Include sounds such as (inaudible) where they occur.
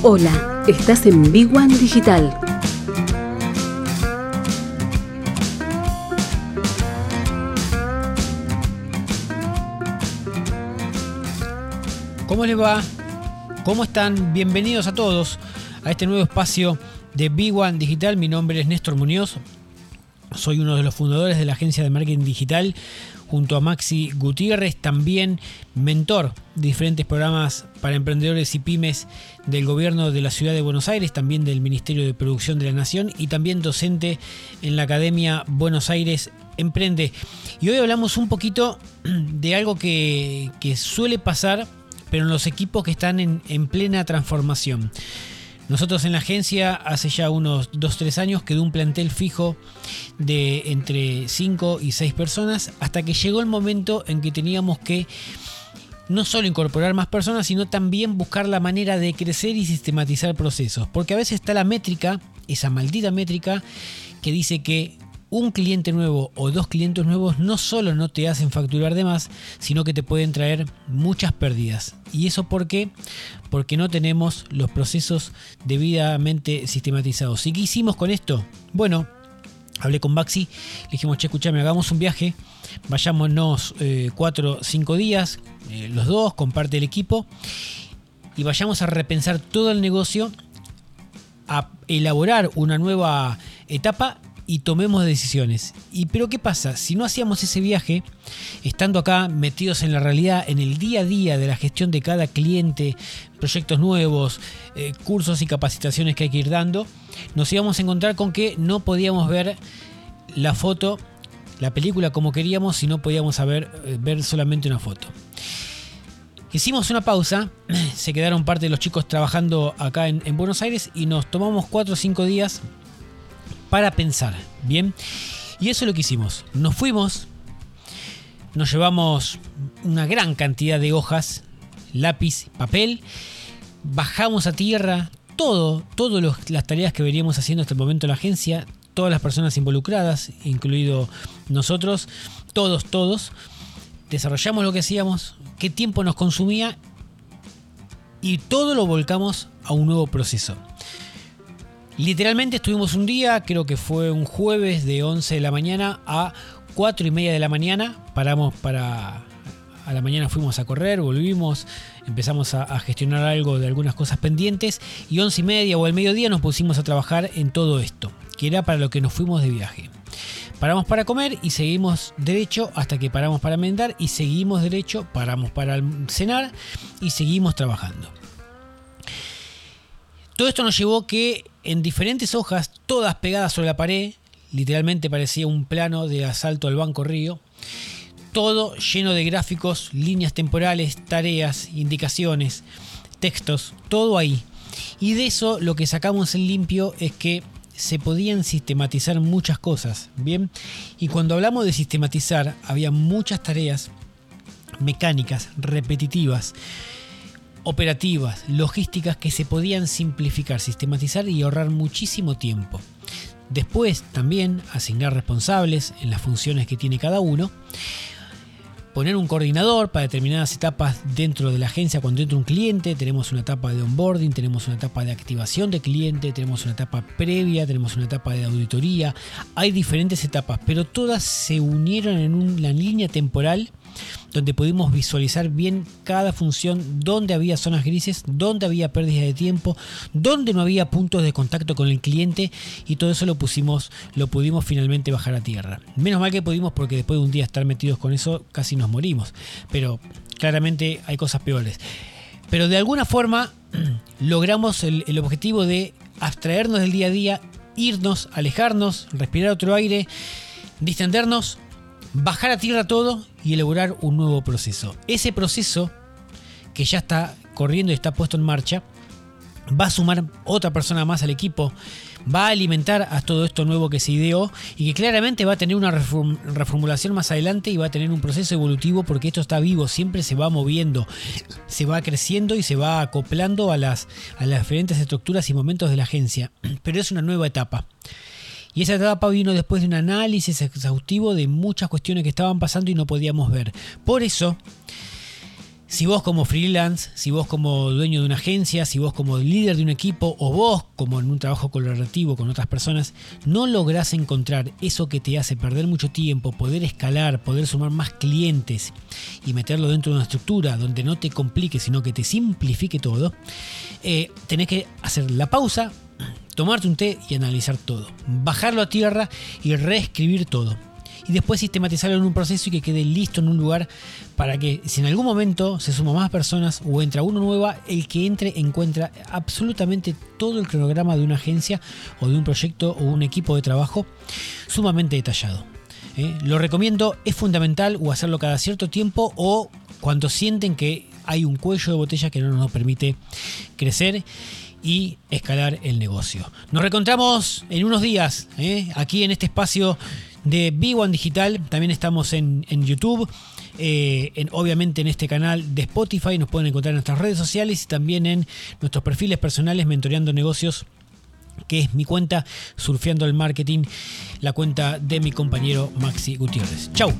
Hola, estás en Big One Digital. ¿Cómo les va? ¿Cómo están? Bienvenidos a todos a este nuevo espacio de Big One Digital. Mi nombre es Néstor Muñoz. Soy uno de los fundadores de la agencia de marketing digital junto a Maxi Gutiérrez, también mentor de diferentes programas para emprendedores y pymes del gobierno de la ciudad de Buenos Aires, también del Ministerio de Producción de la Nación y también docente en la Academia Buenos Aires Emprende. Y hoy hablamos un poquito (clears throat) de algo que, suele pasar, pero en los equipos que están en, en plena transformación. Nosotros en la agencia hace ya unos 2-3 años quedó un plantel fijo de entre 5 y 6 personas hasta que llegó el momento en que teníamos que no solo incorporar más personas, sino también buscar la manera de crecer y sistematizar procesos. Porque a veces está la métrica, esa maldita métrica, que dice que un cliente nuevo o dos clientes nuevos no solo no te hacen facturar de más, sino que te pueden traer muchas pérdidas. ¿Y eso por qué? Porque no tenemos los procesos debidamente sistematizados. ¿Y qué hicimos con esto? Bueno, hablé con Baxi, le dijimos, che, escúchame, hagamos un viaje, vayámonos 4 o 5 días, eh, los dos, comparte el equipo, y vayamos a repensar todo el negocio, a elaborar una nueva etapa y tomemos decisiones. ¿Y pero qué pasa? Si no hacíamos ese viaje, estando acá metidos en la realidad, en el día a día de la gestión de cada cliente, proyectos nuevos, eh, cursos y capacitaciones que hay que ir dando, nos íbamos a encontrar con que no podíamos ver la foto, la película como queríamos, si no podíamos ver, eh, ver solamente una foto. Hicimos una pausa, (clears throat) se quedaron parte de los chicos trabajando acá en, en Buenos Aires y nos tomamos 4 o 5 días para pensar. Bien, y eso es lo que hicimos. Nos fuimos, nos llevamos una gran cantidad de hojas, lápiz, papel, bajamos a tierra todo, todas las tareas que veníamos haciendo hasta el momento en la agencia, todas las personas involucradas, incluido nosotros, todos, todos, desarrollamos lo que hacíamos, qué tiempo nos consumía y todo lo volcamos a un nuevo proceso. Literalmente estuvimos un día, creo que fue un jueves de 11 de la mañana a 4 y media de la mañana. Paramos para... A la mañana fuimos a correr, volvimos, empezamos a, gestionar algo de algunas cosas pendientes y 11 y media o el mediodía nos pusimos a trabajar en todo esto, que era para lo que nos fuimos de viaje. Paramos para comer y seguimos derecho hasta que paramos para mendar y seguimos derecho, paramos para cenar y seguimos trabajando. Todo esto nos llevó que en diferentes hojas, todas pegadas sobre la pared, literalmente parecía un plano de asalto al Banco Río, todo lleno de gráficos, líneas temporales, tareas, indicaciones, textos, todo ahí. Y de eso lo que sacamos en limpio es que se podían sistematizar muchas cosas, ¿bien? Y cuando hablamos de sistematizar, había muchas tareas mecánicas, repetitivas, operativas, logísticas que se podían simplificar, sistematizar y ahorrar muchísimo tiempo. Después también asignar responsables en las funciones que tiene cada uno. Poner un coordinador para determinadas etapas dentro de la agencia cuando entra un cliente. Tenemos una etapa de onboarding, tenemos una etapa de activación de cliente, tenemos una etapa previa, tenemos una etapa de auditoría. Hay diferentes etapas, pero todas se unieron en una línea temporal donde pudimos visualizar bien cada función, dónde había zonas grises, dónde había pérdida de tiempo, dónde no había puntos de contacto con el cliente y todo eso lo pusimos, lo pudimos finalmente bajar a tierra. Menos mal que pudimos porque después de un día estar metidos con eso casi nos morimos, pero claramente hay cosas peores. Pero de alguna forma (clears throat) logramos el, el objetivo de abstraernos del día a día, irnos, alejarnos, respirar otro aire, distendernos bajar a tierra todo y elaborar un nuevo proceso. Ese proceso que ya está corriendo y está puesto en marcha, va a sumar otra persona más al equipo, va a alimentar a todo esto nuevo que se ideó y que claramente va a tener una reformulación más adelante y va a tener un proceso evolutivo porque esto está vivo, siempre se va moviendo, se va creciendo y se va acoplando a las, a las diferentes estructuras y momentos de la agencia. (clears throat) Pero es una nueva etapa. Y esa etapa vino después de un análisis exhaustivo de muchas cuestiones que estaban pasando y no podíamos ver. Por eso Si vos como freelance, si vos como dueño de una agencia, si vos como líder de un equipo o vos como en un trabajo colaborativo con otras personas, no lográs encontrar eso que te hace perder mucho tiempo, poder escalar, poder sumar más clientes y meterlo dentro de una estructura donde no te complique, sino que te simplifique todo, eh, tenés que hacer la pausa, tomarte un té y analizar todo. Bajarlo a tierra y reescribir todo y después sistematizarlo en un proceso y que quede listo en un lugar para que si en algún momento se suman más personas o entra uno nueva, el que entre encuentra absolutamente todo el cronograma de una agencia o de un proyecto o un equipo de trabajo sumamente detallado. ¿eh? Lo recomiendo, es fundamental o hacerlo cada cierto tiempo o cuando sienten que hay un cuello de botella que no nos permite crecer y escalar el negocio. Nos reencontramos en unos días, ¿eh? aquí en este espacio de B1 Digital. También estamos en, YouTube. Eh, en, obviamente en este canal de Spotify nos pueden encontrar en nuestras redes sociales y también en nuestros perfiles personales Mentoreando Negocios que es mi cuenta Surfeando el Marketing, la cuenta de mi compañero Maxi Gutiérrez. Chau.